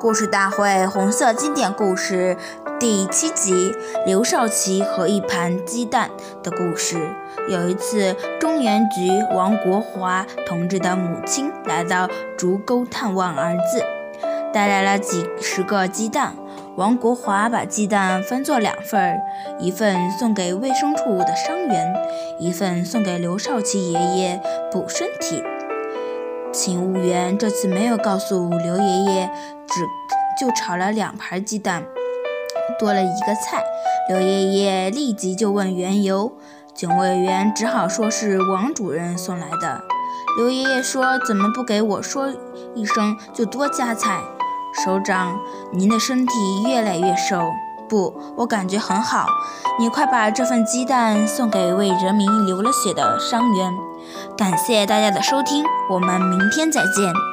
故事大会红色经典故事》第七集《刘少奇和一盘鸡蛋》的故事。有一次，中原局王国华同志的母亲来到竹沟探望儿子，带来了几十个鸡蛋。王国华把鸡蛋分作两份儿，一份送给卫生处的伤员，一份送给刘少奇爷爷补身体。勤务员这次没有告诉刘爷爷，只就炒了两盘鸡蛋，多了一个菜。刘爷爷立即就问缘由，警卫员只好说是王主任送来的。刘爷爷说：“怎么不给我说一声，就多加菜？”首长，您的身体越来越瘦。不，我感觉很好。你快把这份鸡蛋送给为人民流了血的伤员。感谢大家的收听，我们明天再见。